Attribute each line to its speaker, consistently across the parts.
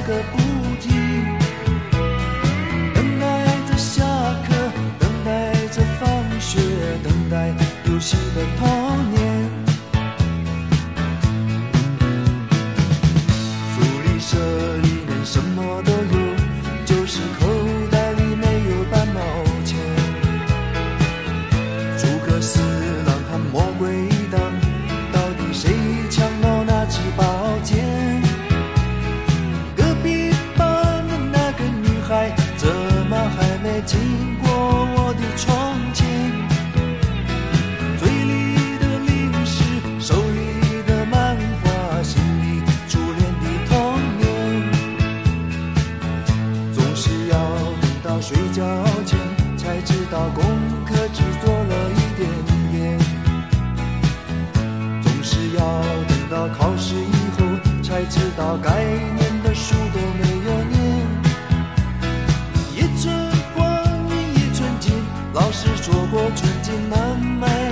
Speaker 1: 个不停，等待着下课，等待着放学，等待游戏的童年。每年的书都没有念。一寸光阴一寸金老师说过寸金难买。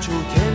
Speaker 1: 处天